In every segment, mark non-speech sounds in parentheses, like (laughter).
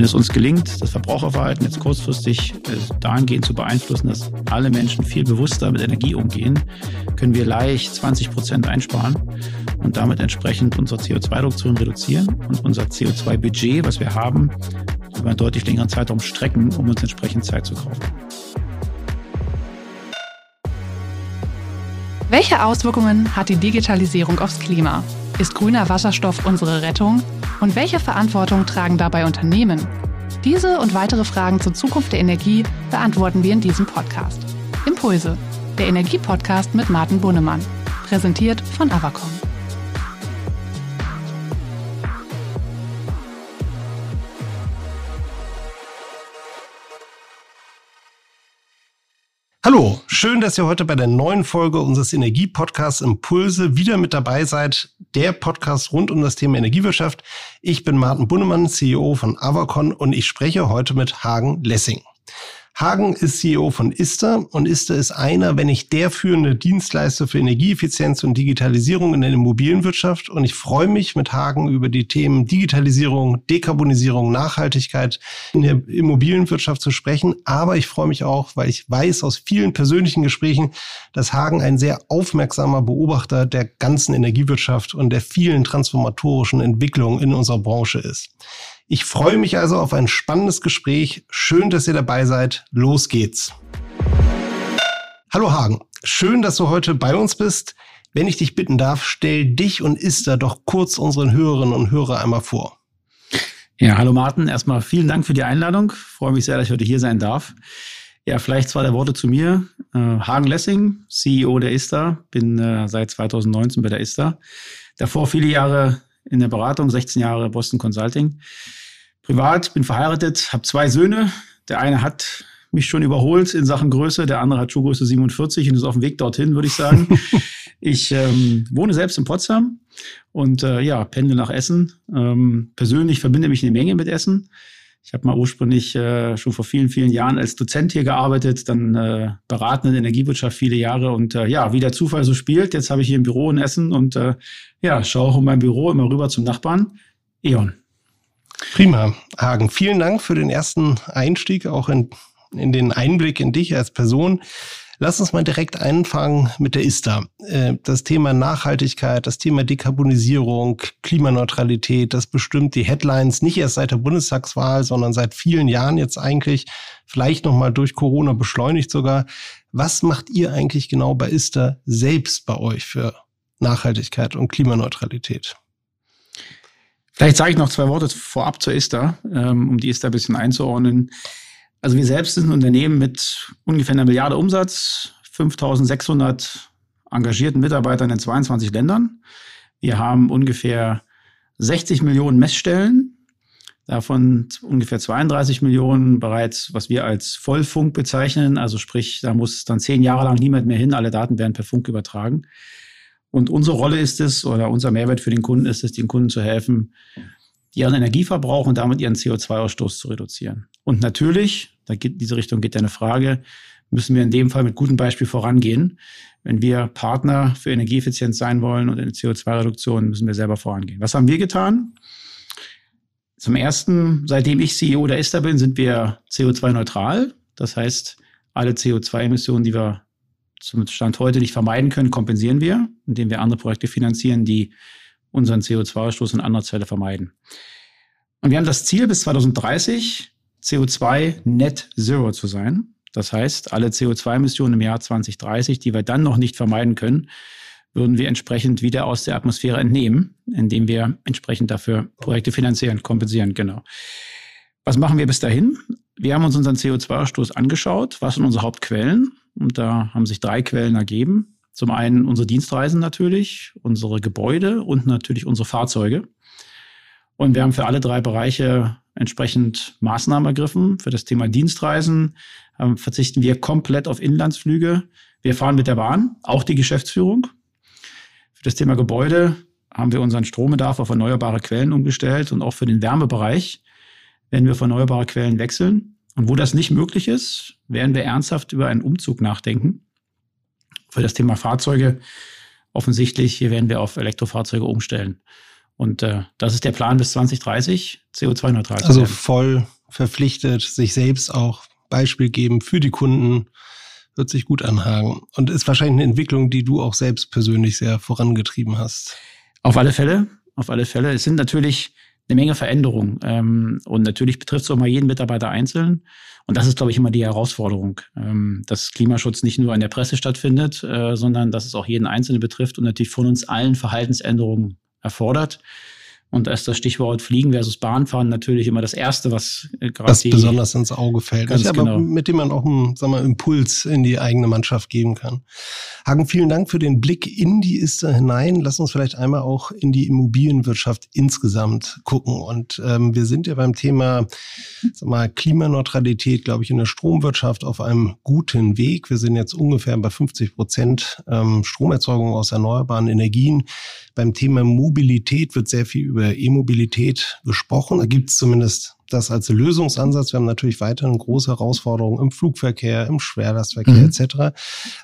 Wenn es uns gelingt, das Verbraucherverhalten jetzt kurzfristig äh, dahingehend zu beeinflussen, dass alle Menschen viel bewusster mit Energie umgehen, können wir leicht 20 Prozent einsparen und damit entsprechend unsere CO2-Reduktion reduzieren und unser CO2-Budget, was wir haben, über einen deutlich längeren Zeitraum strecken, um uns entsprechend Zeit zu kaufen. Welche Auswirkungen hat die Digitalisierung aufs Klima? Ist grüner Wasserstoff unsere Rettung? Und welche Verantwortung tragen dabei Unternehmen? Diese und weitere Fragen zur Zukunft der Energie beantworten wir in diesem Podcast. Impulse, der Energiepodcast mit Martin Bunnemann. Präsentiert von Avacom. Hallo, schön, dass ihr heute bei der neuen Folge unseres Energiepodcasts Impulse wieder mit dabei seid. Der Podcast rund um das Thema Energiewirtschaft. Ich bin Martin Bunnemann, CEO von Avacon und ich spreche heute mit Hagen Lessing. Hagen ist CEO von Ista und Ista ist einer, wenn nicht der führende Dienstleister für Energieeffizienz und Digitalisierung in der Immobilienwirtschaft. Und ich freue mich mit Hagen über die Themen Digitalisierung, Dekarbonisierung, Nachhaltigkeit in der Immobilienwirtschaft zu sprechen. Aber ich freue mich auch, weil ich weiß aus vielen persönlichen Gesprächen, dass Hagen ein sehr aufmerksamer Beobachter der ganzen Energiewirtschaft und der vielen transformatorischen Entwicklungen in unserer Branche ist. Ich freue mich also auf ein spannendes Gespräch. Schön, dass ihr dabei seid. Los geht's. Hallo Hagen, schön, dass du heute bei uns bist. Wenn ich dich bitten darf, stell dich und Ista doch kurz unseren Hörerinnen und Hörer einmal vor. Ja, hallo Martin. Erstmal vielen Dank für die Einladung. Freue mich sehr, dass ich heute hier sein darf. Ja, vielleicht zwei der Worte zu mir. Äh, Hagen Lessing, CEO der ISTA, bin äh, seit 2019 bei der ISTA. Davor viele Jahre in der Beratung, 16 Jahre Boston Consulting privat, bin verheiratet, habe zwei Söhne. Der eine hat mich schon überholt in Sachen Größe, der andere hat Schuhgröße 47 und ist auf dem Weg dorthin, würde ich sagen. (laughs) ich ähm, wohne selbst in Potsdam und äh, ja, pendle nach Essen. Ähm, persönlich verbinde mich eine Menge mit Essen. Ich habe mal ursprünglich äh, schon vor vielen, vielen Jahren als Dozent hier gearbeitet, dann äh, beraten in Energiewirtschaft viele Jahre und äh, ja, wie der Zufall so spielt, jetzt habe ich hier ein Büro in Essen und äh, ja, schaue auch in meinem Büro immer rüber zum Nachbarn, E.ON. Prima. Hagen, vielen Dank für den ersten Einstieg, auch in, in den Einblick in dich als Person. Lass uns mal direkt anfangen mit der ISTA. Äh, das Thema Nachhaltigkeit, das Thema Dekarbonisierung, Klimaneutralität, das bestimmt die Headlines nicht erst seit der Bundestagswahl, sondern seit vielen Jahren jetzt eigentlich, vielleicht nochmal durch Corona beschleunigt sogar. Was macht ihr eigentlich genau bei ISTA selbst bei euch für Nachhaltigkeit und Klimaneutralität? Vielleicht sage ich noch zwei Worte vorab zur ISTA, ähm, um die ISTA ein bisschen einzuordnen. Also wir selbst sind ein Unternehmen mit ungefähr einer Milliarde Umsatz, 5600 engagierten Mitarbeitern in 22 Ländern. Wir haben ungefähr 60 Millionen Messstellen, davon ungefähr 32 Millionen bereits, was wir als Vollfunk bezeichnen. Also sprich, da muss dann zehn Jahre lang niemand mehr hin, alle Daten werden per Funk übertragen. Und unsere Rolle ist es, oder unser Mehrwert für den Kunden ist es, den Kunden zu helfen, ihren Energieverbrauch und damit ihren CO2-Ausstoß zu reduzieren. Und natürlich, da geht, diese Richtung geht eine Frage, müssen wir in dem Fall mit gutem Beispiel vorangehen. Wenn wir Partner für Energieeffizienz sein wollen und eine CO2-Reduktion, müssen wir selber vorangehen. Was haben wir getan? Zum ersten, seitdem ich CEO der ISTA bin, sind wir CO2-neutral. Das heißt, alle CO2-Emissionen, die wir zum Stand heute nicht vermeiden können, kompensieren wir, indem wir andere Projekte finanzieren, die unseren CO2-Ausstoß an anderer Stelle vermeiden. Und wir haben das Ziel, bis 2030 CO2 Net Zero zu sein. Das heißt, alle CO2-Emissionen im Jahr 2030, die wir dann noch nicht vermeiden können, würden wir entsprechend wieder aus der Atmosphäre entnehmen, indem wir entsprechend dafür Projekte finanzieren, kompensieren, genau. Was machen wir bis dahin? Wir haben uns unseren CO2-Ausstoß angeschaut. Was sind unsere Hauptquellen? Und da haben sich drei Quellen ergeben. Zum einen unsere Dienstreisen natürlich, unsere Gebäude und natürlich unsere Fahrzeuge. Und wir haben für alle drei Bereiche entsprechend Maßnahmen ergriffen. Für das Thema Dienstreisen ähm, verzichten wir komplett auf Inlandsflüge. Wir fahren mit der Bahn, auch die Geschäftsführung. Für das Thema Gebäude haben wir unseren Strombedarf auf erneuerbare Quellen umgestellt und auch für den Wärmebereich werden wir auf erneuerbare Quellen wechseln. Und wo das nicht möglich ist, werden wir ernsthaft über einen Umzug nachdenken. Für das Thema Fahrzeuge offensichtlich, hier werden wir auf Elektrofahrzeuge umstellen. Und äh, das ist der Plan bis 2030, CO2-neutral. Also voll verpflichtet, sich selbst auch Beispiel geben für die Kunden, wird sich gut anhaken. Und ist wahrscheinlich eine Entwicklung, die du auch selbst persönlich sehr vorangetrieben hast. Auf alle Fälle, auf alle Fälle. Es sind natürlich eine Menge Veränderungen. Ähm, und natürlich betrifft es auch mal jeden Mitarbeiter einzeln. Und das ist, glaube ich, immer die Herausforderung, ähm, dass Klimaschutz nicht nur in der Presse stattfindet, äh, sondern dass es auch jeden Einzelnen betrifft und natürlich von uns allen Verhaltensänderungen erfordert. Und da ist das Stichwort Fliegen versus Bahnfahren natürlich immer das Erste, was äh, gerade das besonders ins Auge fällt. Aber genau. mit dem man auch einen sagen wir, Impuls in die eigene Mannschaft geben kann. Hagen, vielen Dank für den Blick in die Iste hinein. Lass uns vielleicht einmal auch in die Immobilienwirtschaft insgesamt gucken. Und ähm, wir sind ja beim Thema sag mal, Klimaneutralität, glaube ich, in der Stromwirtschaft auf einem guten Weg. Wir sind jetzt ungefähr bei 50 Prozent ähm, Stromerzeugung aus erneuerbaren Energien. Beim Thema Mobilität wird sehr viel über E-Mobilität gesprochen. Da gibt es zumindest das als Lösungsansatz. Wir haben natürlich weiterhin große Herausforderungen im Flugverkehr, im Schwerlastverkehr mhm. etc.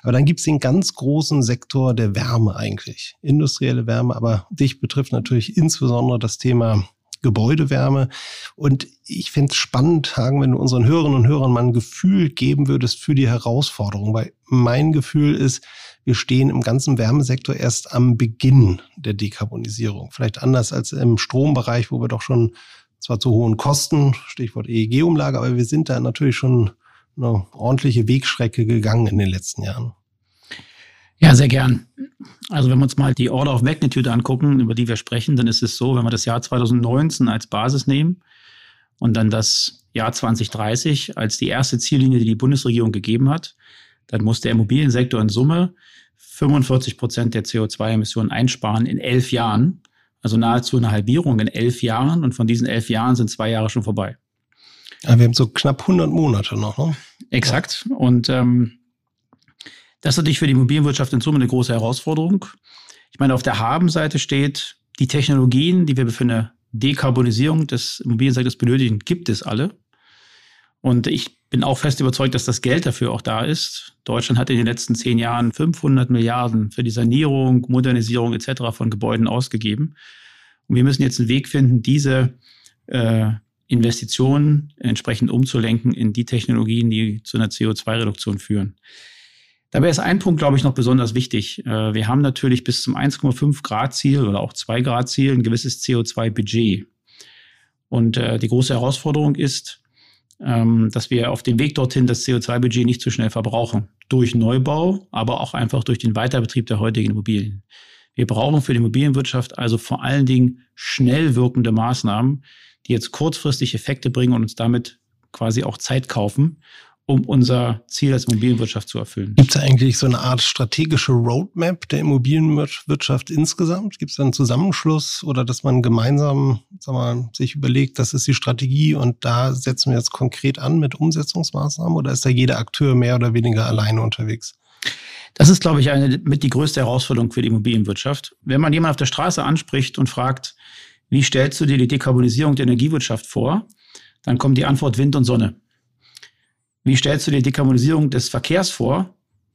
Aber dann gibt es den ganz großen Sektor der Wärme eigentlich. Industrielle Wärme, aber dich betrifft natürlich insbesondere das Thema Gebäudewärme. Und ich finde es spannend, Hagen, wenn du unseren Hörerinnen und Hörern mal ein Gefühl geben würdest für die Herausforderung, weil mein Gefühl ist, wir stehen im ganzen Wärmesektor erst am Beginn der Dekarbonisierung. Vielleicht anders als im Strombereich, wo wir doch schon zwar zu hohen Kosten, Stichwort EEG-Umlage, aber wir sind da natürlich schon eine ordentliche Wegstrecke gegangen in den letzten Jahren. Ja, sehr gern. Also wenn wir uns mal die Order of Magnitude angucken, über die wir sprechen, dann ist es so, wenn wir das Jahr 2019 als Basis nehmen und dann das Jahr 2030 als die erste Ziellinie, die die Bundesregierung gegeben hat, dann muss der Immobiliensektor in Summe 45 Prozent der CO2-Emissionen einsparen in elf Jahren. Also nahezu eine Halbierung in elf Jahren. Und von diesen elf Jahren sind zwei Jahre schon vorbei. Ja, wir haben so knapp 100 Monate noch, ne? Exakt. Und ähm, das ist natürlich für die Immobilienwirtschaft in Summe eine große Herausforderung. Ich meine, auf der Habenseite steht, die Technologien, die wir für eine Dekarbonisierung des Immobiliensektors benötigen, gibt es alle. Und ich bin auch fest überzeugt, dass das Geld dafür auch da ist. Deutschland hat in den letzten zehn Jahren 500 Milliarden für die Sanierung, Modernisierung etc. von Gebäuden ausgegeben. Und wir müssen jetzt einen Weg finden, diese äh, Investitionen entsprechend umzulenken in die Technologien, die zu einer CO2-Reduktion führen. Dabei ist ein Punkt, glaube ich, noch besonders wichtig. Äh, wir haben natürlich bis zum 1,5 Grad Ziel oder auch 2 Grad Ziel ein gewisses CO2-Budget. Und äh, die große Herausforderung ist, ähm, dass wir auf dem Weg dorthin das CO2-Budget nicht zu schnell verbrauchen. Durch Neubau, aber auch einfach durch den Weiterbetrieb der heutigen Immobilien. Wir brauchen für die Immobilienwirtschaft also vor allen Dingen schnell wirkende Maßnahmen, die jetzt kurzfristig Effekte bringen und uns damit quasi auch Zeit kaufen um unser Ziel als Immobilienwirtschaft zu erfüllen. Gibt es eigentlich so eine Art strategische Roadmap der Immobilienwirtschaft insgesamt? Gibt es einen Zusammenschluss oder dass man gemeinsam sag mal, sich überlegt, das ist die Strategie und da setzen wir jetzt konkret an mit Umsetzungsmaßnahmen oder ist da jeder Akteur mehr oder weniger alleine unterwegs? Das ist, glaube ich, eine mit die größte Herausforderung für die Immobilienwirtschaft. Wenn man jemanden auf der Straße anspricht und fragt, wie stellst du dir die Dekarbonisierung der Energiewirtschaft vor, dann kommt die Antwort Wind und Sonne. Wie stellst du die Dekarbonisierung des Verkehrs vor?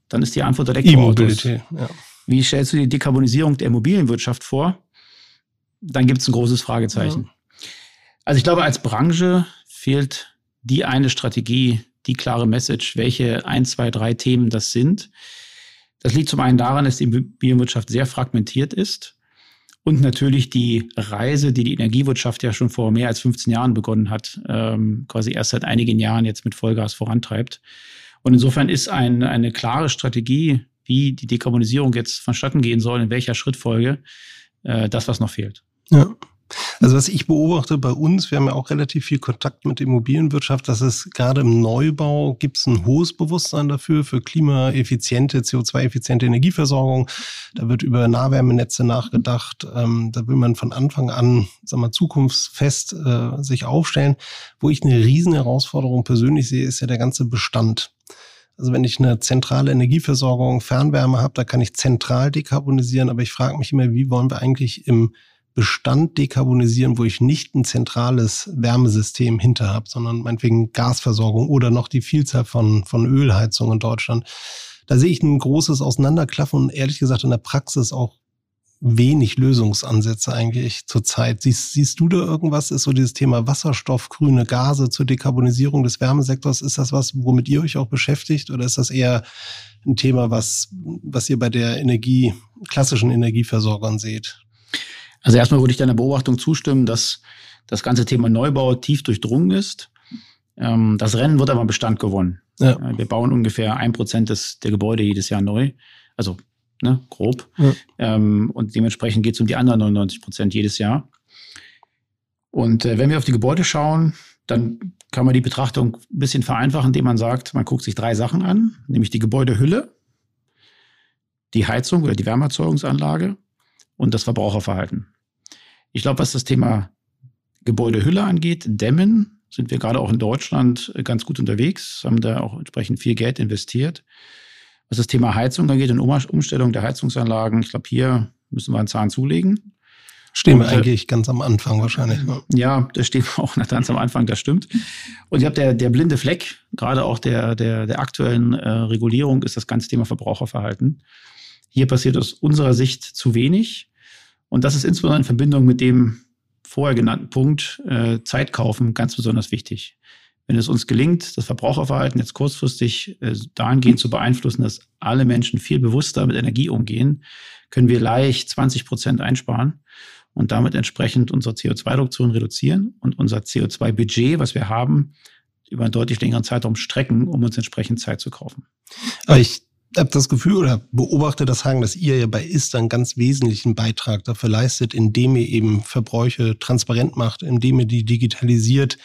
Dann ist die Antwort Elektroautos. Ja. Wie stellst du die Dekarbonisierung der Immobilienwirtschaft vor? Dann gibt es ein großes Fragezeichen. Ja. Also ich glaube, als Branche fehlt die eine Strategie, die klare Message, welche ein, zwei, drei Themen das sind. Das liegt zum einen daran, dass die Immobilienwirtschaft sehr fragmentiert ist und natürlich die Reise, die die Energiewirtschaft ja schon vor mehr als 15 Jahren begonnen hat, ähm, quasi erst seit einigen Jahren jetzt mit Vollgas vorantreibt. Und insofern ist ein, eine klare Strategie, wie die Dekarbonisierung jetzt vonstatten gehen soll, in welcher Schrittfolge, äh, das, was noch fehlt. Ja. Also was ich beobachte bei uns, wir haben ja auch relativ viel Kontakt mit der Immobilienwirtschaft, dass es gerade im Neubau gibt es ein hohes Bewusstsein dafür, für klimaeffiziente, CO2-effiziente Energieversorgung. Da wird über Nahwärmenetze nachgedacht. Ähm, da will man von Anfang an, sag mal, zukunftsfest äh, sich aufstellen. Wo ich eine riesen Herausforderung persönlich sehe, ist ja der ganze Bestand. Also wenn ich eine zentrale Energieversorgung, Fernwärme habe, da kann ich zentral dekarbonisieren, aber ich frage mich immer, wie wollen wir eigentlich im Bestand dekarbonisieren, wo ich nicht ein zentrales Wärmesystem hinter habe, sondern meinetwegen Gasversorgung oder noch die Vielzahl von, von Ölheizungen in Deutschland. Da sehe ich ein großes Auseinanderklaffen und ehrlich gesagt in der Praxis auch wenig Lösungsansätze eigentlich zurzeit. Siehst, siehst du da irgendwas? Ist so dieses Thema Wasserstoff, grüne Gase zur Dekarbonisierung des Wärmesektors? Ist das was, womit ihr euch auch beschäftigt? Oder ist das eher ein Thema, was, was ihr bei der Energie, klassischen Energieversorgern seht? Also erstmal würde ich deiner Beobachtung zustimmen, dass das ganze Thema Neubau tief durchdrungen ist. Ähm, das Rennen wird aber Bestand gewonnen. Ja. Wir bauen ungefähr ein Prozent der Gebäude jedes Jahr neu. Also ne, grob. Ja. Ähm, und dementsprechend geht es um die anderen 99 Prozent jedes Jahr. Und äh, wenn wir auf die Gebäude schauen, dann kann man die Betrachtung ein bisschen vereinfachen, indem man sagt, man guckt sich drei Sachen an, nämlich die Gebäudehülle, die Heizung oder die Wärmeerzeugungsanlage und das Verbraucherverhalten. Ich glaube, was das Thema Gebäudehülle angeht, Dämmen, sind wir gerade auch in Deutschland ganz gut unterwegs, haben da auch entsprechend viel Geld investiert. Was das Thema Heizung angeht und Umstellung der Heizungsanlagen, ich glaube, hier müssen wir einen Zahn zulegen. Stehen wir äh, eigentlich ganz am Anfang wahrscheinlich. Ne? Ja, da stehen wir auch ganz am Anfang, das stimmt. Und ich habe der, der blinde Fleck, gerade auch der, der, der aktuellen äh, Regulierung, ist das ganze Thema Verbraucherverhalten. Hier passiert aus unserer Sicht zu wenig. Und das ist insbesondere in Verbindung mit dem vorher genannten Punkt äh, Zeit kaufen ganz besonders wichtig wenn es uns gelingt, das Verbraucherverhalten jetzt kurzfristig äh, dahingehend zu beeinflussen, dass alle Menschen viel bewusster mit Energie umgehen, können wir leicht 20 Prozent einsparen und damit entsprechend unsere CO2-Reduktion reduzieren und unser CO2-Budget, was wir haben, über einen deutlich längeren Zeitraum strecken, um uns entsprechend Zeit zu kaufen. Aber ich habe das Gefühl oder beobachte das Hagen, dass ihr ja bei ISTA einen ganz wesentlichen Beitrag dafür leistet, indem ihr eben Verbräuche transparent macht, indem ihr die digitalisiert,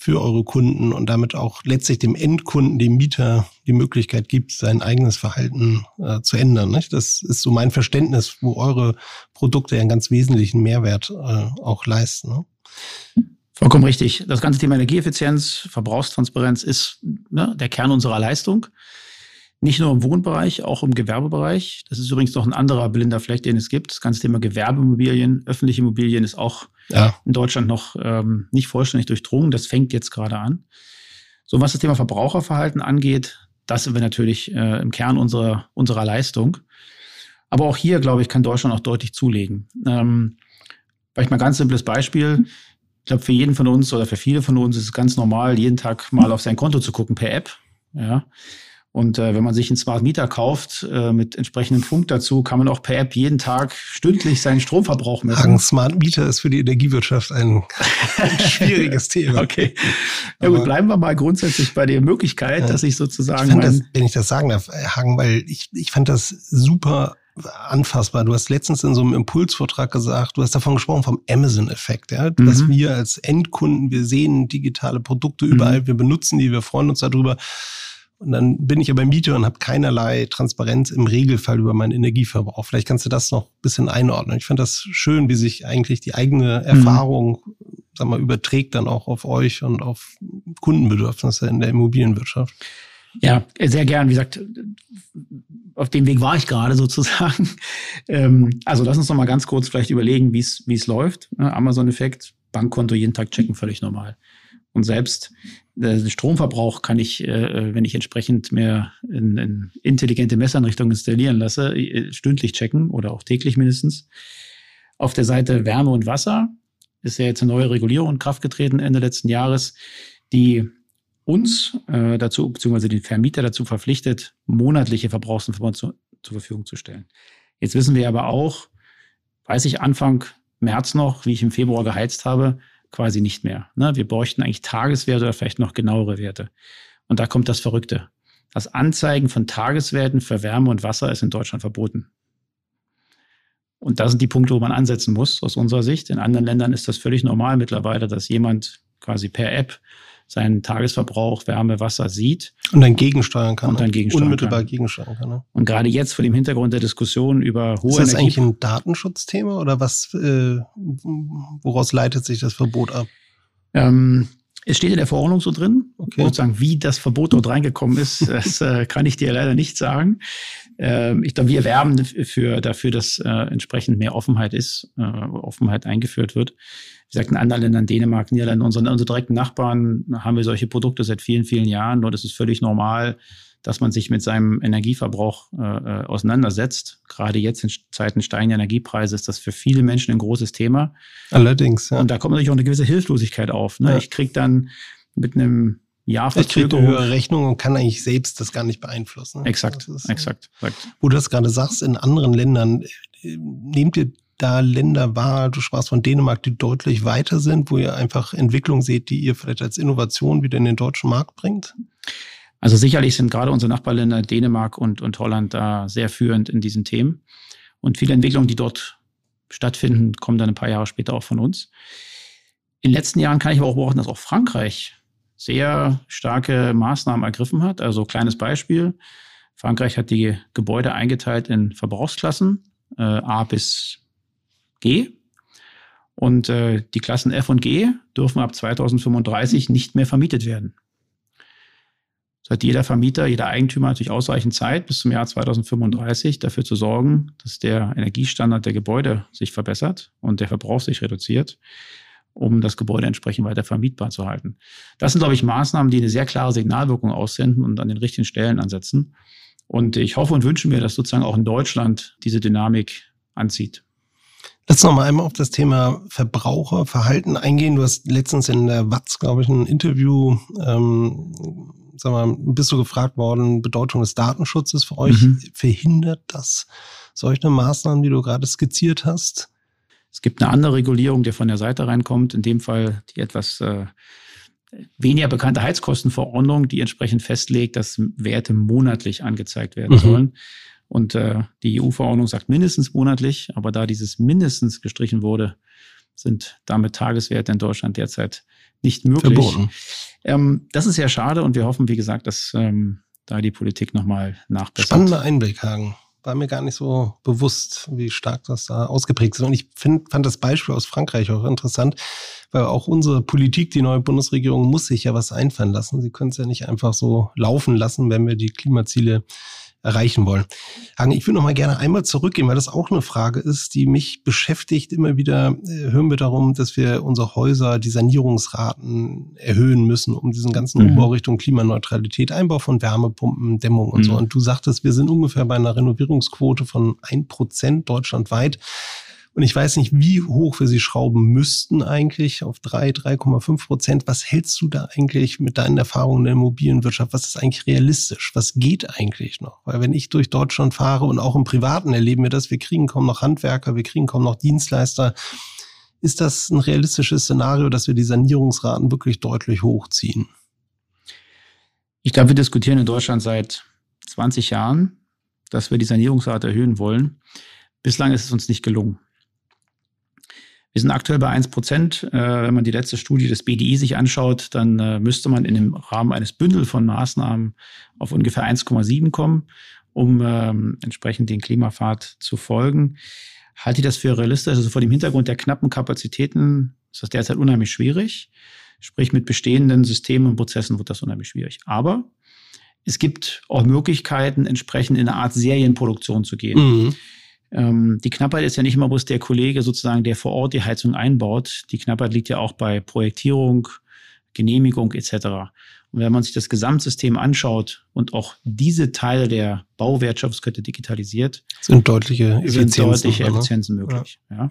für eure Kunden und damit auch letztlich dem Endkunden, dem Mieter die Möglichkeit gibt, sein eigenes Verhalten äh, zu ändern. Nicht? Das ist so mein Verständnis, wo eure Produkte einen ganz wesentlichen Mehrwert äh, auch leisten. Ne? Vollkommen richtig. Das ganze Thema Energieeffizienz, Verbrauchstransparenz ist ne, der Kern unserer Leistung. Nicht nur im Wohnbereich, auch im Gewerbebereich. Das ist übrigens noch ein anderer blinder Fleck, den es gibt. Das ganze Thema Gewerbeimmobilien, öffentliche Immobilien ist auch ja. in Deutschland noch ähm, nicht vollständig durchdrungen. Das fängt jetzt gerade an. So, was das Thema Verbraucherverhalten angeht, das sind wir natürlich äh, im Kern unserer, unserer Leistung. Aber auch hier, glaube ich, kann Deutschland auch deutlich zulegen. Ähm, vielleicht mal ganz simples Beispiel. Ich glaube, für jeden von uns oder für viele von uns ist es ganz normal, jeden Tag mal auf sein Konto zu gucken per App. Ja. Und äh, wenn man sich einen Smart Meter kauft äh, mit entsprechendem Funk dazu, kann man auch per App jeden Tag stündlich seinen Stromverbrauch messen. Ein Smart Meter ist für die Energiewirtschaft ein, (laughs) schwieriges Thema. Okay. Ja gut, bleiben wir mal grundsätzlich bei der Möglichkeit, ja. dass ich sozusagen. Ich das, wenn ich das sagen darf, Hagen, weil ich, ich fand das super anfassbar. Du hast letztens in so einem Impulsvortrag gesagt, du hast davon gesprochen vom Amazon-Effekt, ja, mhm. dass wir als Endkunden, wir sehen digitale Produkte überall, mhm. wir benutzen die, wir freuen uns darüber. Und dann bin ich aber Mieter und habe keinerlei Transparenz im Regelfall über meinen Energieverbrauch. Vielleicht kannst du das noch ein bisschen einordnen. Ich finde das schön, wie sich eigentlich die eigene mhm. Erfahrung, mhm. sag mal, überträgt dann auch auf euch und auf Kundenbedürfnisse in der Immobilienwirtschaft. Ja, sehr gern. Wie gesagt, auf dem Weg war ich gerade (laughs) sozusagen. Ähm, also lass uns noch mal ganz kurz vielleicht überlegen, wie es wie es läuft. Amazon-Effekt, Bankkonto jeden Tag checken, völlig normal. Und selbst den Stromverbrauch kann ich, äh, wenn ich entsprechend mehr in, in intelligente Messeinrichtungen installieren lasse, äh, stündlich checken oder auch täglich mindestens. Auf der Seite Wärme und Wasser ist ja jetzt eine neue Regulierung in Kraft getreten Ende letzten Jahres, die uns äh, dazu, beziehungsweise den Vermieter dazu verpflichtet, monatliche Verbrauchsinformationen zur Verfügung zu stellen. Jetzt wissen wir aber auch, weiß ich Anfang März noch, wie ich im Februar geheizt habe, quasi nicht mehr. Ne? Wir bräuchten eigentlich Tageswerte oder vielleicht noch genauere Werte. Und da kommt das Verrückte. Das Anzeigen von Tageswerten für Wärme und Wasser ist in Deutschland verboten. Und das sind die Punkte, wo man ansetzen muss, aus unserer Sicht. In anderen Ländern ist das völlig normal mittlerweile, dass jemand quasi per App seinen Tagesverbrauch, Wärme, Wasser sieht. Und dann gegensteuern kann. Und dann gegensteuern Unmittelbar kann. gegensteuern kann. Ne? Und gerade jetzt vor dem Hintergrund der Diskussion über hohe Ist das Energie eigentlich ein Datenschutzthema oder was, äh, woraus leitet sich das Verbot ab? Ähm, es steht in der Verordnung so drin. Okay. Sozusagen, wie das Verbot dort reingekommen ist, (laughs) das äh, kann ich dir leider nicht sagen. Ähm, ich glaube, wir werben für, dafür, dass äh, entsprechend mehr Offenheit ist, äh, Offenheit eingeführt wird. Wie gesagt, in anderen Ländern, Dänemark, Niederlande, unsere, unsere direkten Nachbarn, haben wir solche Produkte seit vielen, vielen Jahren. Dort ist es völlig normal, dass man sich mit seinem Energieverbrauch äh, äh, auseinandersetzt. Gerade jetzt in Zeiten steigender Energiepreise ist das für viele Menschen ein großes Thema. Allerdings, ja. Und da kommt natürlich auch eine gewisse Hilflosigkeit auf. Ne? Ja. Ich kriege dann mit einem Jahr Verzögerung. Ich kriege höhere Rechnung und kann eigentlich selbst das gar nicht beeinflussen. Exakt, ist, exakt, exakt. Wo du das gerade sagst, in anderen Ländern, äh, nehmt ihr da Länder wahr, du sprachst von Dänemark, die deutlich weiter sind, wo ihr einfach Entwicklung seht, die ihr vielleicht als Innovation wieder in den deutschen Markt bringt? Also sicherlich sind gerade unsere Nachbarländer Dänemark und, und Holland da sehr führend in diesen Themen. Und viele Entwicklungen, die dort stattfinden, kommen dann ein paar Jahre später auch von uns. In den letzten Jahren kann ich aber auch beobachten, dass auch Frankreich sehr starke Maßnahmen ergriffen hat. Also kleines Beispiel. Frankreich hat die Gebäude eingeteilt in Verbrauchsklassen, äh, A bis G. Und äh, die Klassen F und G dürfen ab 2035 nicht mehr vermietet werden. Hat jeder Vermieter, jeder Eigentümer natürlich ausreichend Zeit, bis zum Jahr 2035 dafür zu sorgen, dass der Energiestandard der Gebäude sich verbessert und der Verbrauch sich reduziert, um das Gebäude entsprechend weiter vermietbar zu halten. Das sind, glaube ich, Maßnahmen, die eine sehr klare Signalwirkung aussenden und an den richtigen Stellen ansetzen. Und ich hoffe und wünsche mir, dass sozusagen auch in Deutschland diese Dynamik anzieht. Lass noch mal einmal auf das Thema Verbraucherverhalten eingehen. Du hast letztens in der Watz, glaube ich, ein Interview, ähm, sag mal, bist du gefragt worden, Bedeutung des Datenschutzes für euch. Mhm. Verhindert das solche Maßnahmen, die du gerade skizziert hast? Es gibt eine andere Regulierung, die von der Seite reinkommt, in dem Fall die etwas äh, weniger bekannte Heizkostenverordnung, die entsprechend festlegt, dass Werte monatlich angezeigt werden mhm. sollen. Und äh, die EU-Verordnung sagt mindestens monatlich, aber da dieses mindestens gestrichen wurde, sind damit Tageswerte in Deutschland derzeit nicht möglich. Verboten. Ähm, das ist sehr schade und wir hoffen, wie gesagt, dass ähm, da die Politik nochmal nachbessert. Spannender Einblick, Hagen. War mir gar nicht so bewusst, wie stark das da ausgeprägt ist. Und ich find, fand das Beispiel aus Frankreich auch interessant, weil auch unsere Politik, die neue Bundesregierung, muss sich ja was einfallen lassen. Sie können es ja nicht einfach so laufen lassen, wenn wir die Klimaziele erreichen wollen. Hagen, ich würde noch mal gerne einmal zurückgehen, weil das auch eine Frage ist, die mich beschäftigt. Immer wieder äh, hören wir darum, dass wir unsere Häuser, die Sanierungsraten erhöhen müssen, um diesen ganzen mhm. Umbau Richtung Klimaneutralität, Einbau von Wärmepumpen, Dämmung und mhm. so. Und du sagtest, wir sind ungefähr bei einer Renovierungsquote von ein Prozent deutschlandweit. Und ich weiß nicht, wie hoch wir sie schrauben müssten eigentlich auf drei, 3,5 Prozent. Was hältst du da eigentlich mit deinen Erfahrungen in der Immobilienwirtschaft? Was ist eigentlich realistisch? Was geht eigentlich noch? Weil wenn ich durch Deutschland fahre und auch im Privaten erleben wir das, wir kriegen kaum noch Handwerker, wir kriegen kaum noch Dienstleister. Ist das ein realistisches Szenario, dass wir die Sanierungsraten wirklich deutlich hochziehen? Ich glaube, wir diskutieren in Deutschland seit 20 Jahren, dass wir die Sanierungsrate erhöhen wollen. Bislang ist es uns nicht gelungen. Wir sind aktuell bei 1 Prozent. Äh, wenn man die letzte Studie des BDI sich anschaut, dann äh, müsste man in dem Rahmen eines Bündel von Maßnahmen auf ungefähr 1,7 kommen, um ähm, entsprechend den Klimapfad zu folgen. Halte ich das für realistisch? Also vor dem Hintergrund der knappen Kapazitäten ist das derzeit unheimlich schwierig. Sprich, mit bestehenden Systemen und Prozessen wird das unheimlich schwierig. Aber es gibt auch Möglichkeiten, entsprechend in eine Art Serienproduktion zu gehen. Mhm. Ähm, die Knappheit ist ja nicht immer bloß der Kollege sozusagen, der vor Ort die Heizung einbaut. Die Knappheit liegt ja auch bei Projektierung, Genehmigung etc. Und wenn man sich das Gesamtsystem anschaut und auch diese Teile der Bauwirtschaftskette digitalisiert, sind deutliche Effizienzen, sind deutliche Effizienzen möglich. Ja. ja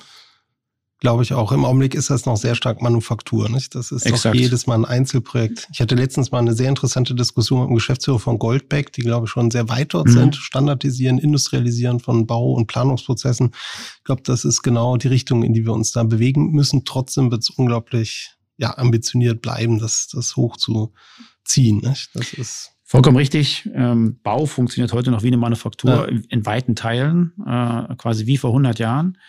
glaube ich auch. Im Augenblick ist das noch sehr stark Manufaktur. Nicht? Das ist Exakt. doch jedes Mal ein Einzelprojekt. Ich hatte letztens mal eine sehr interessante Diskussion mit dem Geschäftsführer von Goldbeck, die, glaube ich, schon sehr weit dort mhm. sind. Standardisieren, Industrialisieren von Bau- und Planungsprozessen. Ich glaube, das ist genau die Richtung, in die wir uns da bewegen müssen. Trotzdem wird es unglaublich ja, ambitioniert bleiben, das, das hochzuziehen. Nicht? Das ist Vollkommen richtig. Ähm, Bau funktioniert heute noch wie eine Manufaktur ja. in, in, weiten Teilen, äh, quasi wie vor 100 Jahren.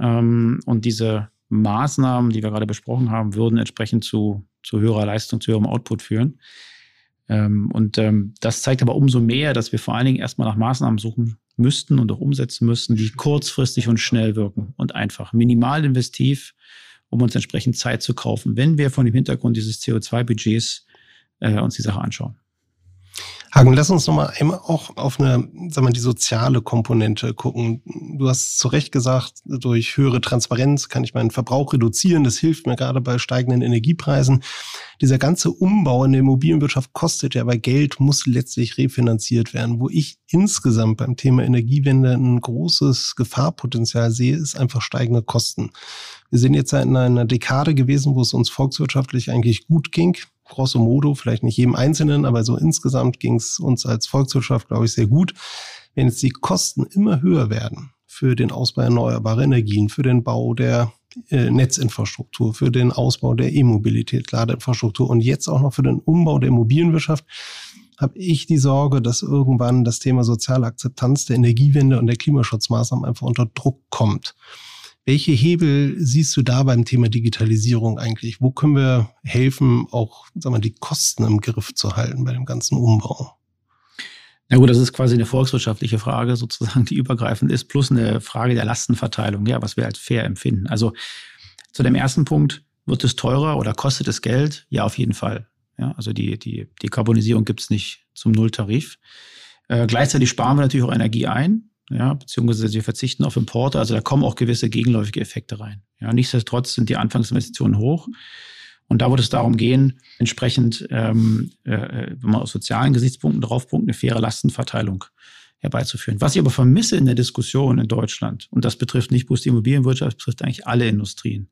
Ähm, und diese Maßnahmen, die wir gerade besprochen haben, würden entsprechend zu, zu höherer Leistung, zu höherem Output führen. Ähm, und ähm, das zeigt aber umso mehr, dass wir vor allen Dingen erstmal nach Maßnahmen suchen müssten und auch umsetzen müssten, die kurzfristig und schnell wirken und einfach minimal investiv, um uns entsprechend Zeit zu kaufen, wenn wir von dem Hintergrund dieses CO2-Budgets äh, uns die Sache anschauen. Hagen, lass uns nochmal einmal auch auf eine, sagen wir, die soziale Komponente gucken. Du hast zu Recht gesagt, durch höhere Transparenz kann ich meinen Verbrauch reduzieren. Das hilft mir gerade bei steigenden Energiepreisen. Dieser ganze Umbau in der Immobilienwirtschaft kostet ja aber Geld, muss letztlich refinanziert werden. Wo ich insgesamt beim Thema Energiewende ein großes Gefahrpotenzial sehe, ist einfach steigende Kosten. Wir sind jetzt in einer Dekade gewesen, wo es uns volkswirtschaftlich eigentlich gut ging grosso modo, vielleicht nicht jedem Einzelnen, aber so insgesamt ging es uns als Volkswirtschaft, glaube ich, sehr gut. Wenn jetzt die Kosten immer höher werden für den Ausbau erneuerbarer Energien, für den Bau der äh, Netzinfrastruktur, für den Ausbau der E-Mobilität, Ladeinfrastruktur und jetzt auch noch für den Umbau der Immobilienwirtschaft, habe ich die Sorge, dass irgendwann das Thema soziale Akzeptanz der Energiewende und der Klimaschutzmaßnahmen einfach unter Druck kommt. Welche Hebel siehst du da beim Thema Digitalisierung eigentlich? Wo können wir helfen, auch sagen wir, die Kosten im Griff zu halten bei dem ganzen Umbau? Na gut, das ist quasi eine volkswirtschaftliche Frage sozusagen, die übergreifend ist, plus eine Frage der Lastenverteilung, ja, was wir als fair empfinden. Also zu dem ersten Punkt, wird es teurer oder kostet es Geld? Ja, auf jeden Fall. Ja, also die, die, die Karbonisierung gibt es nicht zum Nulltarif. Äh, gleichzeitig sparen wir natürlich auch Energie ein ja, beziehungsweise sie verzichten auf Importe. Also da kommen auch gewisse gegenläufige Effekte rein. Ja, nichtsdestotrotz sind die Anfangsinvestitionen hoch. Und da wird es darum gehen, entsprechend, ähm, äh, wenn man aus sozialen Gesichtspunkten draufpunkt, eine faire Lastenverteilung herbeizuführen. Was ich aber vermisse in der Diskussion in Deutschland, und das betrifft nicht bloß die Immobilienwirtschaft, das betrifft eigentlich alle Industrien.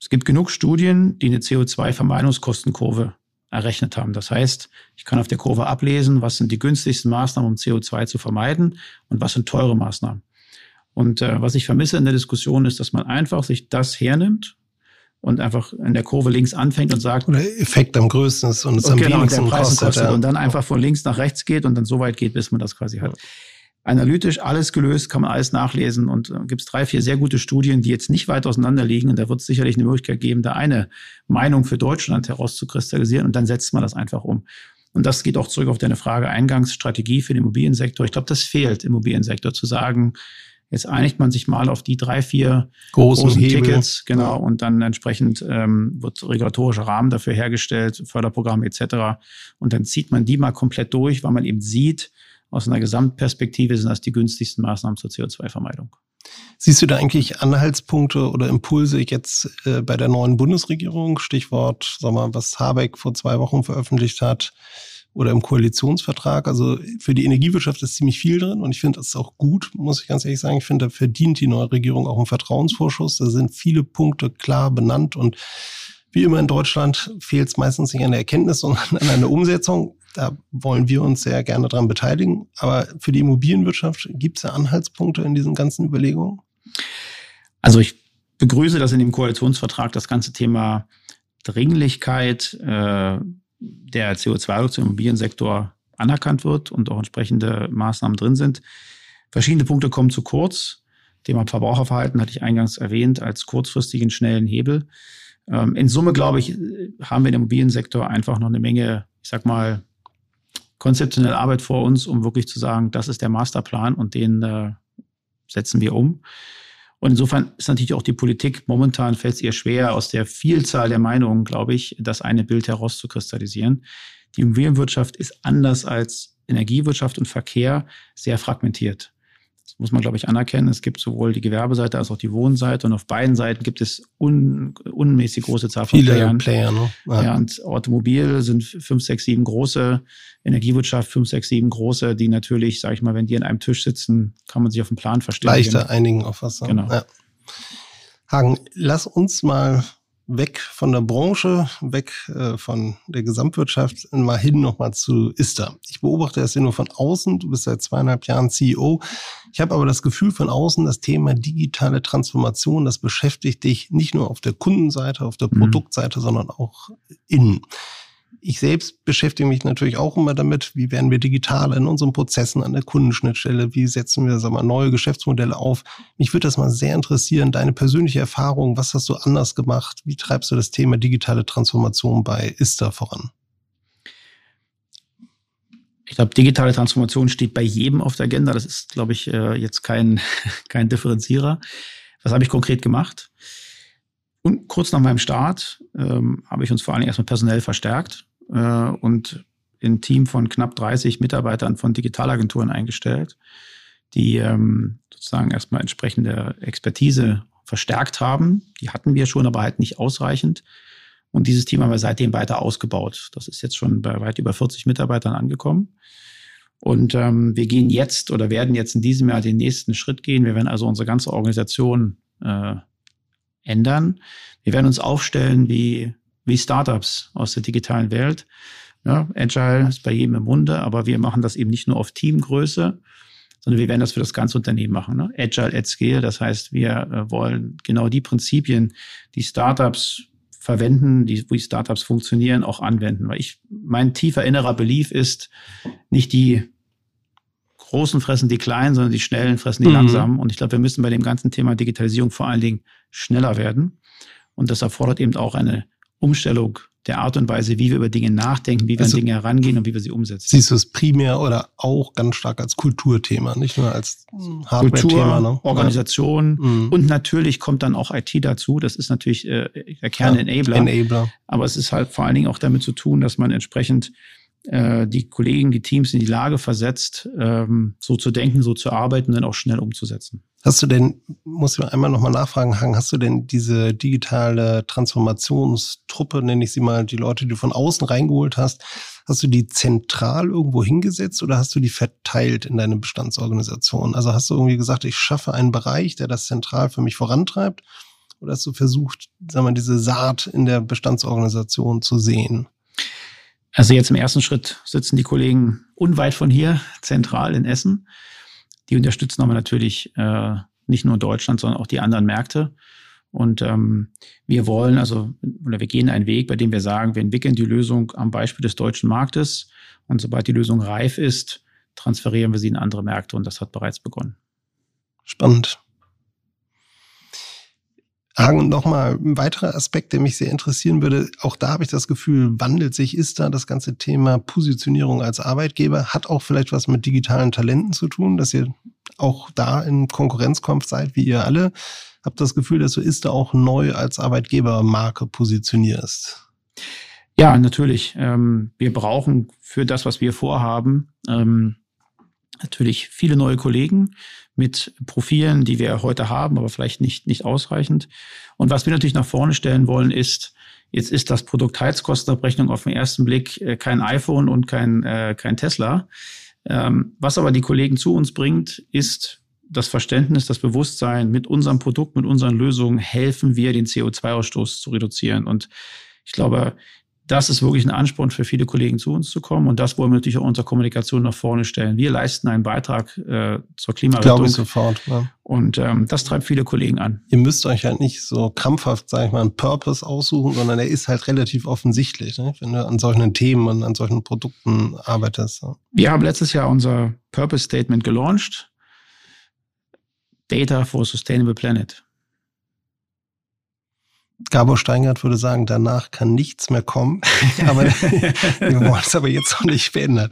Es gibt genug Studien, die eine CO2-Vermeidungskostenkurve errechnet haben. Das heißt, ich kann auf der Kurve ablesen, was sind die günstigsten Maßnahmen, um CO2 zu vermeiden und was sind teure Maßnahmen. Und äh, was ich vermisse in der Diskussion ist, dass man einfach sich das hernimmt und einfach in der Kurve links anfängt und sagt. Oder Effekt am größten ist und es am genau, wenigsten kostet. Und dann einfach von links nach rechts geht und dann so weit geht, bis man das quasi hat. Analytisch alles gelöst, kann man alles nachlesen und äh, gibt es drei, vier sehr gute Studien, die jetzt nicht weit auseinander liegen. Und da wird es sicherlich eine Möglichkeit geben, da eine Meinung für Deutschland herauszukristallisieren und dann setzt man das einfach um. Und das geht auch zurück auf deine Frage Eingangsstrategie für den Immobiliensektor. Ich glaube, das fehlt im Immobiliensektor zu sagen, jetzt einigt man sich mal auf die drei, vier großen, großen Tickets, genau, und dann entsprechend ähm, wird regulatorischer Rahmen dafür hergestellt, Förderprogramme etc. Und dann zieht man die mal komplett durch, weil man eben sieht, aus einer Gesamtperspektive sind das die günstigsten Maßnahmen zur CO2-Vermeidung. Siehst du da eigentlich Anhaltspunkte oder Impulse jetzt äh, bei der neuen Bundesregierung? Stichwort, sag mal, was Habeck vor zwei Wochen veröffentlicht hat oder im Koalitionsvertrag. Also für die Energiewirtschaft ist ziemlich viel drin und ich finde das ist auch gut, muss ich ganz ehrlich sagen. Ich finde, da verdient die neue Regierung auch einen Vertrauensvorschuss. Da sind viele Punkte klar benannt und wie immer in Deutschland fehlt es meistens nicht an der Erkenntnis, sondern an einer Umsetzung. Da wollen wir uns sehr gerne dran beteiligen. Aber für die Immobilienwirtschaft gibt es ja Anhaltspunkte in diesen ganzen Überlegungen? Also ich begrüße, dass in dem Koalitionsvertrag das ganze Thema Dringlichkeit äh, der CO2-Reduktion im Immobiliensektor anerkannt wird und auch entsprechende Maßnahmen drin sind. Verschiedene Punkte kommen zu kurz. Thema Verbraucherverhalten hatte ich eingangs erwähnt als kurzfristigen, schnellen Hebel. Ähm, in Summe, glaube ich, haben wir im Immobiliensektor einfach noch eine Menge, ich sag mal, konzeptionelle Arbeit vor uns, um wirklich zu sagen, das ist der Masterplan und den äh, setzen wir um. Und insofern ist natürlich auch die Politik momentan fällt es ihr schwer, aus der Vielzahl der Meinungen, glaube ich, das eine Bild herauszukristallisieren. Die Immobilienwirtschaft ist anders als Energiewirtschaft und Verkehr sehr fragmentiert muss man, glaube ich, anerkennen. Es gibt sowohl die Gewerbeseite als auch die Wohnseite und auf beiden Seiten gibt es un, unmäßig große Zahl von Viele Playern. Player, ne? ja. ja. und Automobil sind fünf, sechs, sieben große, Energiewirtschaft fünf, sechs, sieben große, die natürlich, sage ich mal, wenn die an einem Tisch sitzen, kann man sich auf den Plan verständigen. Leichter einigen auf was. Genau. Ja. Hagen, lass uns mal weg von der Branche, weg äh, von der Gesamtwirtschaft, mal hin nochmal zu ISTA. Ich beobachte das ja nur von außen. Du bist seit zweieinhalb Jahren CEO. Ich habe aber das Gefühl von außen, das Thema digitale Transformation, das beschäftigt dich nicht nur auf der Kundenseite, auf der mhm. Produktseite, sondern auch innen ich selbst beschäftige mich natürlich auch immer damit, wie werden wir digital in unseren Prozessen an der Kundenschnittstelle, wie setzen wir sagen wir, neue Geschäftsmodelle auf. Mich würde das mal sehr interessieren, deine persönliche Erfahrung, was hast du anders gemacht, wie treibst du das Thema digitale Transformation bei ISTA voran? Ich glaube, digitale Transformation steht bei jedem auf der Agenda. Das ist, glaube ich, äh, jetzt kein, (laughs) kein Differenzierer. Was habe ich konkret gemacht? Und kurz nach meinem Start ähm, habe ich uns vor allen Dingen erstmal personell verstärkt. Äh, und ein Team von knapp 30 Mitarbeitern von Digitalagenturen eingestellt, die ähm, sozusagen erstmal entsprechende Expertise verstärkt haben. Die hatten wir schon, aber halt nicht ausreichend. Und dieses Team haben wir seitdem weiter ausgebaut. Das ist jetzt schon bei weit über 40 Mitarbeitern angekommen. Und ähm, wir gehen jetzt oder werden jetzt in diesem Jahr den nächsten Schritt gehen. Wir werden also unsere ganze Organisation äh, ändern. Wir werden uns aufstellen wie, wie Startups aus der digitalen Welt. Ja, Agile ist bei jedem im Munde, aber wir machen das eben nicht nur auf Teamgröße, sondern wir werden das für das ganze Unternehmen machen. Ne? Agile at Scale, das heißt, wir äh, wollen genau die Prinzipien, die Startups verwenden, die, wie Startups funktionieren, auch anwenden. Weil ich, mein tiefer innerer Belief ist, nicht die Großen fressen die Kleinen, sondern die Schnellen fressen die mhm. Langsamen. Und ich glaube, wir müssen bei dem ganzen Thema Digitalisierung vor allen Dingen schneller werden. Und das erfordert eben auch eine Umstellung der Art und Weise, wie wir über Dinge nachdenken, wie wir also, an Dinge herangehen und wie wir sie umsetzen. Siehst du es primär oder auch ganz stark als Kulturthema, nicht nur als Hardware-Thema? Ne? Organisation mhm. und natürlich kommt dann auch IT dazu. Das ist natürlich äh, der Kern-Enabler. Ja, Enabler. Aber es ist halt vor allen Dingen auch damit zu tun, dass man entsprechend äh, die Kollegen, die Teams in die Lage versetzt, ähm, so zu denken, so zu arbeiten dann auch schnell umzusetzen. Hast du denn, muss ich einmal nochmal nachfragen, Hang, hast du denn diese digitale Transformationstruppe, nenne ich sie mal, die Leute, die du von außen reingeholt hast, hast du die zentral irgendwo hingesetzt oder hast du die verteilt in deine Bestandsorganisation? Also hast du irgendwie gesagt, ich schaffe einen Bereich, der das zentral für mich vorantreibt? Oder hast du versucht, sagen wir, diese Saat in der Bestandsorganisation zu sehen? Also jetzt im ersten Schritt sitzen die Kollegen unweit von hier, zentral in Essen. Die unterstützen aber natürlich äh, nicht nur Deutschland, sondern auch die anderen Märkte. Und ähm, wir wollen also, oder wir gehen einen Weg, bei dem wir sagen, wir entwickeln die Lösung am Beispiel des deutschen Marktes. Und sobald die Lösung reif ist, transferieren wir sie in andere Märkte. Und das hat bereits begonnen. Spannend. Hagen, nochmal ein weiterer Aspekt, der mich sehr interessieren würde. Auch da habe ich das Gefühl, wandelt sich ist da das ganze Thema Positionierung als Arbeitgeber, hat auch vielleicht was mit digitalen Talenten zu tun, dass ihr auch da in Konkurrenzkampf seid, wie ihr alle. Habt das Gefühl, dass du ist da auch neu als Arbeitgebermarke positionierst? Ja, natürlich. Ähm, wir brauchen für das, was wir vorhaben, ähm, natürlich viele neue Kollegen mit Profilen, die wir heute haben, aber vielleicht nicht, nicht ausreichend. Und was wir natürlich nach vorne stellen wollen, ist, jetzt ist das Produkt Heizkostenabrechnung auf den ersten Blick äh, kein iPhone und kein, äh, kein Tesla. Ähm, was aber die Kollegen zu uns bringt, ist das Verständnis, das Bewusstsein, mit unserem Produkt, mit unseren Lösungen helfen wir, den CO2-Ausstoß zu reduzieren. Und ich glaube, das ist wirklich ein Ansporn für viele Kollegen zu uns zu kommen. Und das wollen wir natürlich auch unsere Kommunikation nach vorne stellen. Wir leisten einen Beitrag äh, zur Klimarettung. Glaube ich sofort. Ja. Und ähm, das treibt viele Kollegen an. Ihr müsst euch halt nicht so krampfhaft, sage ich mal, einen Purpose aussuchen, sondern er ist halt relativ offensichtlich, ne? wenn du an solchen Themen und an solchen Produkten arbeitest. Ja. Wir haben letztes Jahr unser Purpose Statement gelauncht. Data for a Sustainable Planet. Gabor Steingart würde sagen, danach kann nichts mehr kommen. (laughs) Aber wir wollen es aber jetzt noch nicht verändern.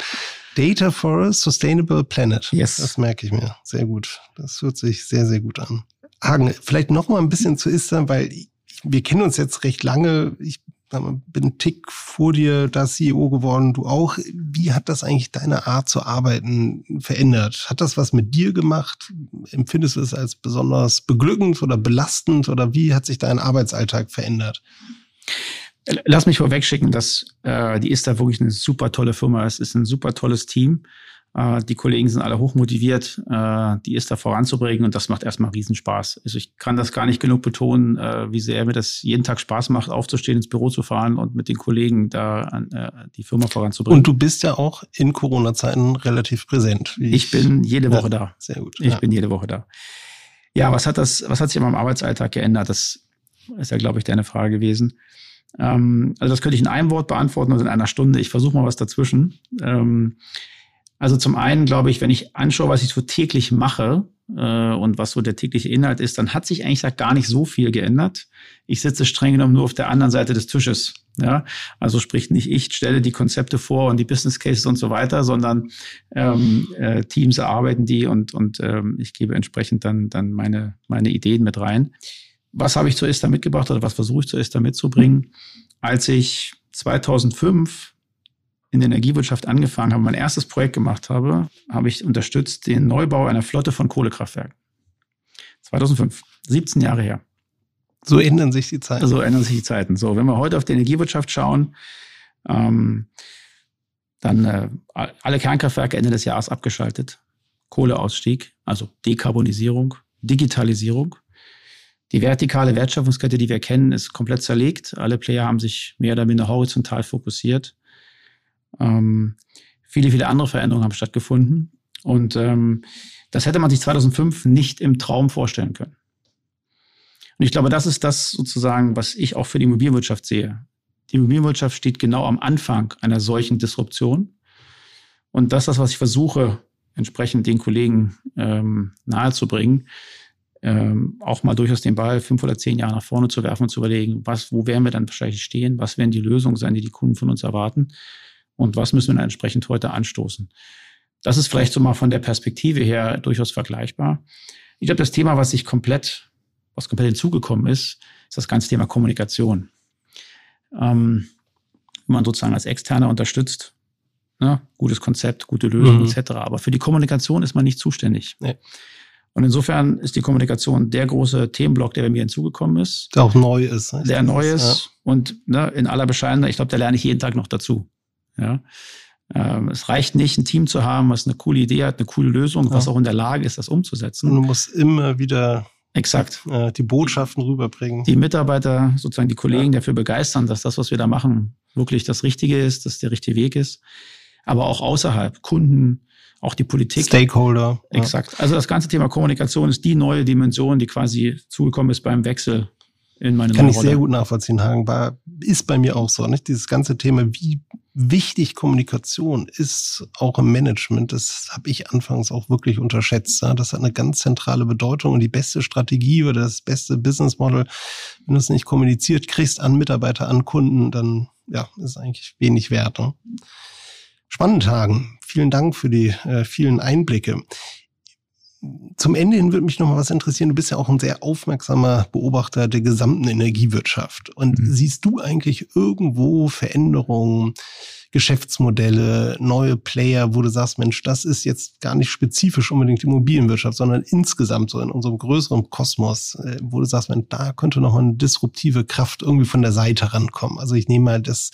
Data for a Sustainable Planet. Yes. Das merke ich mir. Sehr gut. Das hört sich sehr, sehr gut an. Hagen, vielleicht noch mal ein bisschen zu Istern, weil wir kennen uns jetzt recht lange. Ich bin ein Tick vor dir da CEO geworden, du auch. Wie hat das eigentlich deine Art zu arbeiten verändert? Hat das was mit dir gemacht? Empfindest du es als besonders beglückend oder belastend oder wie hat sich dein Arbeitsalltag verändert? Lass mich vorwegschicken, dass äh, die ist da wirklich eine super tolle Firma. Es ist ein super tolles Team. Äh, die Kollegen sind alle hochmotiviert, äh, die ist da voranzubringen und das macht erstmal Riesenspaß. Also ich kann das gar nicht genug betonen, äh, wie sehr mir das jeden Tag Spaß macht, aufzustehen, ins Büro zu fahren und mit den Kollegen da die Firma voranzubringen. Und du bist ja auch in Corona-Zeiten relativ präsent. Ich, ich, bin jede Woche ja, da. Sehr gut. Ich ja. bin jede Woche da. Ja, was hat das, was hat sich in meinem Arbeitsalltag geändert? Das ist ja, glaube ich, deine Frage gewesen. Ähm, also das könnte ich in einem Wort beantworten oder in einer Stunde. Ich versuche mal was dazwischen. Ähm, also zum einen glaube ich, wenn ich anschaue, was ich so täglich mache äh, und was so der tägliche Inhalt ist, dann hat sich eigentlich gar nicht so viel geändert. Ich sitze streng genommen nur auf der anderen Seite des Tisches. Ja, also sprich nicht ich stelle die Konzepte vor und die Business Cases und so weiter, sondern ähm, äh, Teams erarbeiten die und und ähm, ich gebe entsprechend dann dann meine meine Ideen mit rein. Was habe ich zu Esther mitgebracht oder was versuche ich zu Esther mitzubringen? Als ich 2005 in der Energiewirtschaft angefangen habe, mein erstes Projekt gemacht habe, habe ich unterstützt den Neubau einer Flotte von Kohlekraftwerken. 2005, 17 Jahre her. So ändern sich die Zeiten. So ändern sich die Zeiten. So, wenn wir heute auf die Energiewirtschaft schauen, ähm, dann äh, alle Kernkraftwerke Ende des Jahres abgeschaltet. Kohleausstieg, also Dekarbonisierung, Digitalisierung. Die vertikale Wertschöpfungskette, die wir kennen, ist komplett zerlegt. Alle Player haben sich mehr oder minder horizontal fokussiert. Ähm, viele, viele andere Veränderungen haben stattgefunden. Und ähm, das hätte man sich 2005 nicht im Traum vorstellen können. Und ich glaube, das ist das sozusagen, was ich auch für die Immobilienwirtschaft sehe. Die Immobilienwirtschaft steht genau am Anfang einer solchen Disruption. Und das ist das, was ich versuche, entsprechend den Kollegen ähm, nahezubringen, ähm, auch mal durchaus den Ball fünf oder zehn Jahre nach vorne zu werfen und zu überlegen, was, wo werden wir dann wahrscheinlich stehen, was werden die Lösungen sein, die die Kunden von uns erwarten und was müssen wir dann entsprechend heute anstoßen. Das ist vielleicht so mal von der Perspektive her durchaus vergleichbar. Ich glaube, das Thema, was sich komplett, was komplett hinzugekommen ist, ist das ganze Thema Kommunikation. Ähm, wenn man sozusagen als Externer unterstützt, ne, gutes Konzept, gute Lösung mhm. etc. Aber für die Kommunikation ist man nicht zuständig. Nee. Und insofern ist die Kommunikation der große Themenblock, der bei mir hinzugekommen ist. Der auch neu ist. Der neu ist. Ja. Und ne, in aller Bescheidenheit, ich glaube, da lerne ich jeden Tag noch dazu. Ja. Ähm, es reicht nicht, ein Team zu haben, was eine coole Idee hat, eine coole Lösung, ja. was auch in der Lage ist, das umzusetzen. Und du musst immer wieder Exakt. Äh, die Botschaften rüberbringen. Die Mitarbeiter, sozusagen die Kollegen ja. dafür begeistern, dass das, was wir da machen, wirklich das Richtige ist, dass der richtige Weg ist. Aber auch außerhalb, Kunden, auch die Politik. Stakeholder. Exakt. Ja. Also das ganze Thema Kommunikation ist die neue Dimension, die quasi zugekommen ist beim Wechsel in meine Kann ich sehr gut nachvollziehen, Hagen. War, ist bei mir auch so. Nicht? Dieses ganze Thema, wie wichtig Kommunikation ist, auch im Management, das habe ich anfangs auch wirklich unterschätzt. Das hat eine ganz zentrale Bedeutung und die beste Strategie oder das beste Business Model, wenn du es nicht kommuniziert kriegst an Mitarbeiter, an Kunden, dann ja, ist eigentlich wenig wert. Ne? Spannend, Hagen. Vielen Dank für die äh, vielen Einblicke. Zum Ende hin würde mich noch mal was interessieren. Du bist ja auch ein sehr aufmerksamer Beobachter der gesamten Energiewirtschaft. Und mhm. siehst du eigentlich irgendwo Veränderungen, Geschäftsmodelle, neue Player, wo du sagst, Mensch, das ist jetzt gar nicht spezifisch unbedingt die Immobilienwirtschaft, sondern insgesamt so in unserem größeren Kosmos, äh, wo du sagst, Mensch, da könnte noch mal eine disruptive Kraft irgendwie von der Seite rankommen. Also ich nehme mal das,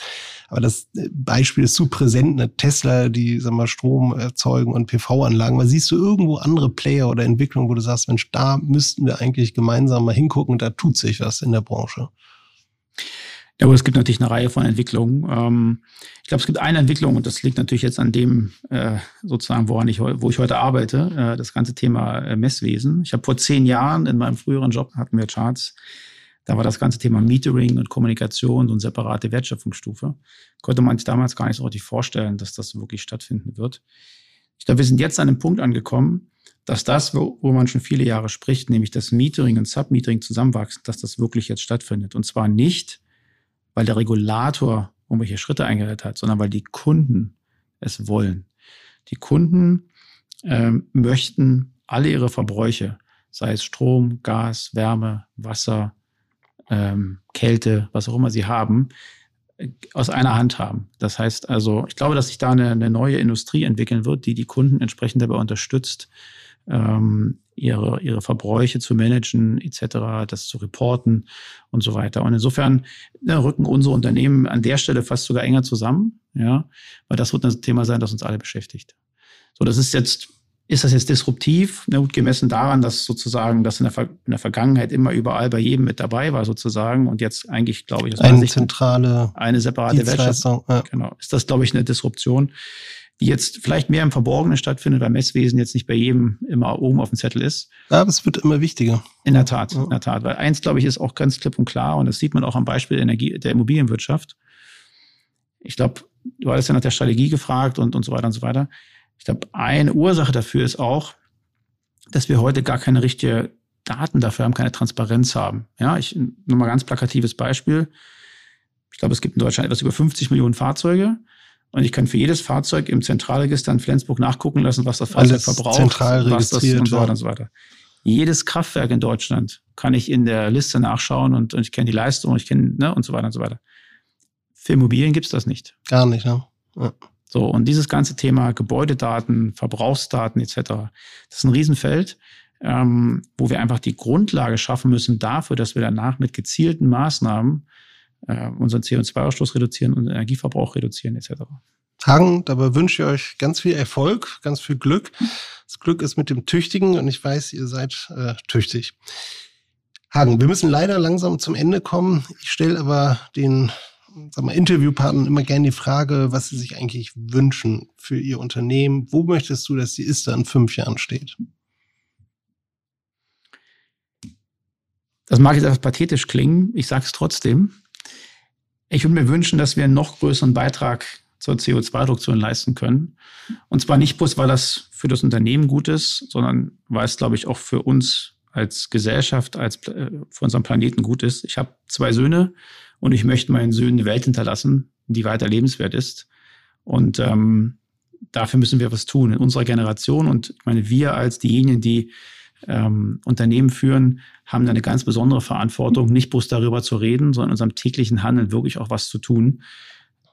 aber das äh, Beispiel ist zu präsent, eine Tesla, die, sag mal, Strom erzeugen und PV-Anlagen. Aber siehst du irgendwo andere Player oder Entwicklungen, wo du sagst, Mensch, da müssten wir eigentlich gemeinsam mal hingucken, da tut sich was in der Branche? Ja, aber es gibt natürlich eine Reihe von Entwicklungen. Ähm, ich glaube, es gibt eine Entwicklung und das liegt natürlich jetzt an dem, äh, sozusagen, woran ich, wo ich heute arbeite, äh, das ganze Thema äh, Messwesen. Ich habe vor zehn Jahren in meinem früheren Job hatten wir Charts. Da war das ganze Thema Metering und Kommunikation und separate Wertschöpfungsstufe. Konnte man sich damals gar nicht so richtig vorstellen, dass das wirklich stattfinden wird. Ich glaube, wir sind jetzt an einem Punkt angekommen, dass das, wo, wo man schon viele Jahre spricht, nämlich das Metering und Submetering zusammenwachsen, dass das wirklich jetzt stattfindet. Und zwar nicht, weil der Regulator irgendwelche Schritte eingeleitet hat, sondern weil die Kunden es wollen. Die Kunden ähm, möchten alle ihre Verbräuche, sei es Strom, Gas, Wärme, Wasser, ähm, Kälte, was auch immer sie haben, aus einer Hand haben. Das heißt also, ich glaube, dass sich da eine, eine neue Industrie entwickeln wird, die die Kunden entsprechend dabei unterstützt, ähm, ihre, ihre Verbräuche zu managen, etc., das zu reporten und so weiter. Und insofern ja, rücken unsere Unternehmen an der Stelle fast sogar enger zusammen, ja, weil das wird ein Thema sein, das uns alle beschäftigt. So, das ist jetzt, ist das jetzt disruptiv? Na gut, gemessen daran, dass sozusagen das in der, Ver in der Vergangenheit immer überall bei jedem mit dabei war, sozusagen, und jetzt eigentlich, glaube ich, eine zentrale, eine separate Wertschöpfung. Ja. Genau. Ist das, glaube ich, eine Disruption die jetzt vielleicht mehr im Verborgenen stattfindet, weil Messwesen jetzt nicht bei jedem immer oben auf dem Zettel ist. Ja, aber es wird immer wichtiger. In der Tat, in der Tat. Weil eins, glaube ich, ist auch ganz klipp und klar, und das sieht man auch am Beispiel der, Energie, der Immobilienwirtschaft. Ich glaube, du hattest ja nach der Strategie gefragt und, und so weiter und so weiter. Ich glaube, eine Ursache dafür ist auch, dass wir heute gar keine richtige Daten dafür haben, keine Transparenz haben. Ja, ich nur mal ganz plakatives Beispiel. Ich glaube, es gibt in Deutschland etwas über 50 Millionen Fahrzeuge. Und ich kann für jedes Fahrzeug im Zentralregister in Flensburg nachgucken lassen, was das Fahrzeug Alles verbraucht, zentral was das und so weiter und so weiter. Jedes Kraftwerk in Deutschland kann ich in der Liste nachschauen und, und ich kenne die Leistung, ich kenne, ne, und so weiter und so weiter. Für Immobilien gibt's das nicht. Gar nicht, ne? Ja. So, und dieses ganze Thema Gebäudedaten, Verbrauchsdaten etc., das ist ein Riesenfeld, ähm, wo wir einfach die Grundlage schaffen müssen dafür, dass wir danach mit gezielten Maßnahmen äh, unseren CO2-Ausstoß reduzieren, unseren Energieverbrauch reduzieren etc. Hagen, dabei wünsche ich euch ganz viel Erfolg, ganz viel Glück. Das Glück ist mit dem Tüchtigen und ich weiß, ihr seid äh, tüchtig. Hagen, wir müssen leider langsam zum Ende kommen. Ich stelle aber den sag mal, Interviewpartnern immer gerne die Frage, was sie sich eigentlich wünschen für ihr Unternehmen. Wo möchtest du, dass die ISTA in fünf Jahren steht? Das mag jetzt etwas pathetisch klingen, ich sage es trotzdem. Ich würde mir wünschen, dass wir einen noch größeren Beitrag zur CO2-Reduktion leisten können. Und zwar nicht bloß, weil das für das Unternehmen gut ist, sondern weil es, glaube ich, auch für uns als Gesellschaft, als äh, für unseren Planeten gut ist. Ich habe zwei Söhne und ich möchte meinen Söhnen eine Welt hinterlassen, die weiter lebenswert ist. Und ähm, dafür müssen wir was tun in unserer Generation. Und ich meine, wir als diejenigen, die ähm, Unternehmen führen, haben da eine ganz besondere Verantwortung, nicht bloß darüber zu reden, sondern in unserem täglichen Handeln wirklich auch was zu tun.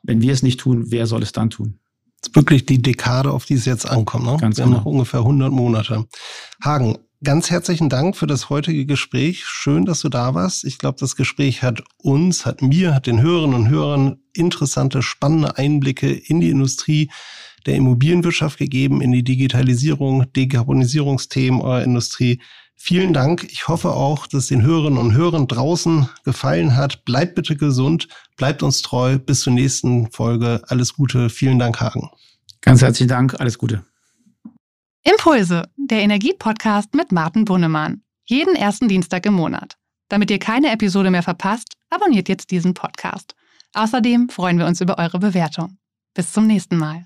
Wenn wir es nicht tun, wer soll es dann tun? Das ist wirklich die Dekade, auf die es jetzt ankommt. Ne? Ganz wir genau. haben noch ungefähr 100 Monate. Hagen, ganz herzlichen Dank für das heutige Gespräch. Schön, dass du da warst. Ich glaube, das Gespräch hat uns, hat mir, hat den Hörerinnen und Hörern interessante, spannende Einblicke in die Industrie der Immobilienwirtschaft gegeben, in die Digitalisierung, Dekarbonisierungsthemen eurer Industrie. Vielen Dank. Ich hoffe auch, dass den Hörerinnen und Hörern draußen gefallen hat. Bleibt bitte gesund, bleibt uns treu. Bis zur nächsten Folge. Alles Gute. Vielen Dank, Hagen. Ganz herzlichen Dank. Alles Gute. Impulse, der Energie-Podcast mit Martin Bunnemann. Jeden ersten Dienstag im Monat. Damit ihr keine Episode mehr verpasst, abonniert jetzt diesen Podcast. Außerdem freuen wir uns über eure Bewertung. Bis zum nächsten Mal.